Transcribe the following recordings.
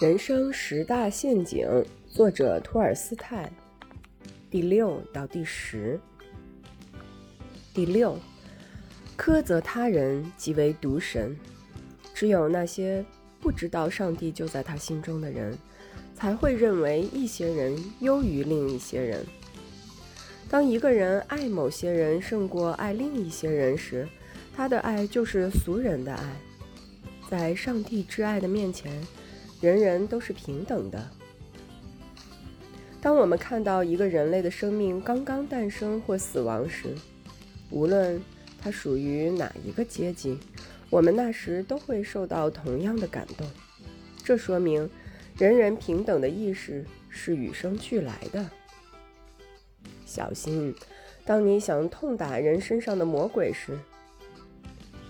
人生十大陷阱，作者托尔斯泰。第六到第十。第六，苛责他人即为毒神。只有那些不知道上帝就在他心中的人，才会认为一些人优于另一些人。当一个人爱某些人胜过爱另一些人时，他的爱就是俗人的爱。在上帝之爱的面前。人人都是平等的。当我们看到一个人类的生命刚刚诞生或死亡时，无论他属于哪一个阶级，我们那时都会受到同样的感动。这说明人人平等的意识是与生俱来的。小心，当你想痛打人身上的魔鬼时，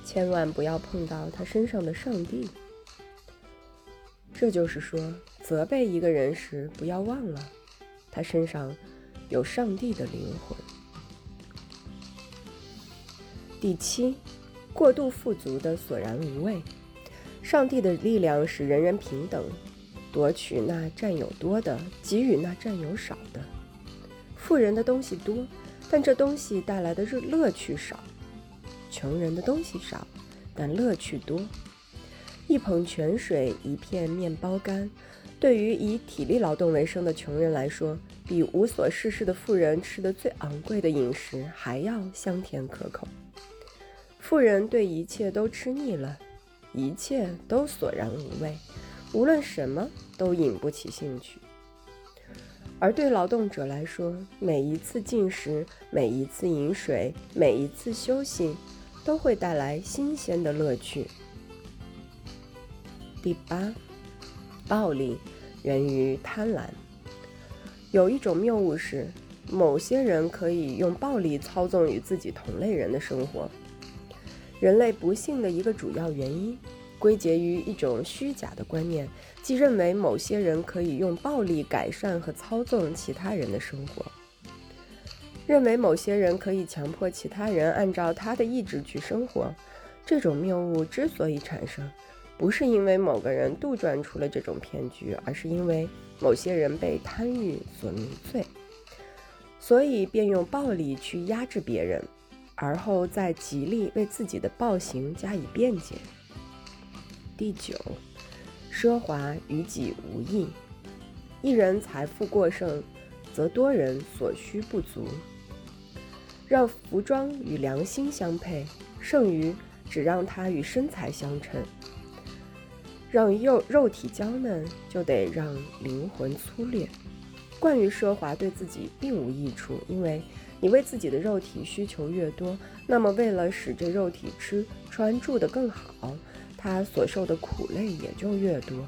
千万不要碰到他身上的上帝。这就是说，责备一个人时，不要忘了他身上有上帝的灵魂。第七，过度富足的索然无味。上帝的力量使人人平等，夺取那占有多的，给予那占有少的。富人的东西多，但这东西带来的乐乐趣少；穷人的东西少，但乐趣多。一捧泉水，一片面包干，对于以体力劳动为生的穷人来说，比无所事事的富人吃的最昂贵的饮食还要香甜可口。富人对一切都吃腻了，一切都索然无味，无论什么都引不起兴趣。而对劳动者来说，每一次进食，每一次饮水，每一次休息，都会带来新鲜的乐趣。第八，暴力源于贪婪。有一种谬误是，某些人可以用暴力操纵与自己同类人的生活。人类不幸的一个主要原因，归结于一种虚假的观念，即认为某些人可以用暴力改善和操纵其他人的生活。认为某些人可以强迫其他人按照他的意志去生活。这种谬误之所以产生。不是因为某个人杜撰出了这种骗局，而是因为某些人被贪欲所迷醉，所以便用暴力去压制别人，而后再极力为自己的暴行加以辩解。第九，奢华与己无益。一人财富过剩，则多人所需不足。让服装与良心相配，剩余只让它与身材相称。让肉肉体娇嫩，就得让灵魂粗劣。惯于奢华对自己并无益处，因为你为自己的肉体需求越多，那么为了使这肉体吃穿住得更好，他所受的苦累也就越多。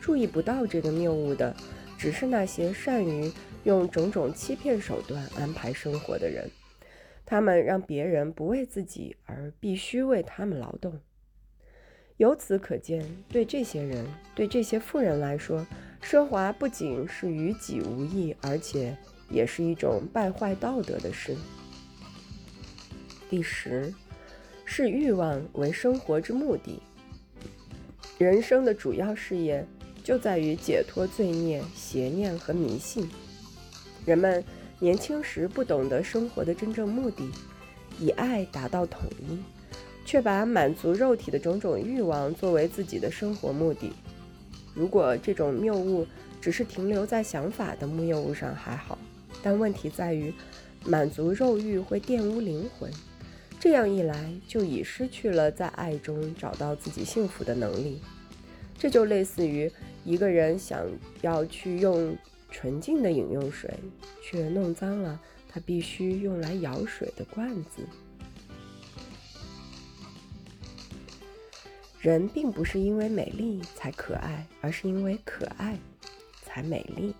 注意不到这个谬误的，只是那些善于用种种欺骗手段安排生活的人，他们让别人不为自己而必须为他们劳动。由此可见，对这些人，对这些富人来说，奢华不仅是与己无益，而且也是一种败坏道德的事。第十，视欲望为生活之目的。人生的主要事业就在于解脱罪孽、邪念和迷信。人们年轻时不懂得生活的真正目的，以爱达到统一。却把满足肉体的种种欲望作为自己的生活目的。如果这种谬误只是停留在想法的谬误上还好，但问题在于，满足肉欲会玷污灵魂，这样一来就已失去了在爱中找到自己幸福的能力。这就类似于一个人想要去用纯净的饮用水，却弄脏了他必须用来舀水的罐子。人并不是因为美丽才可爱，而是因为可爱才美丽。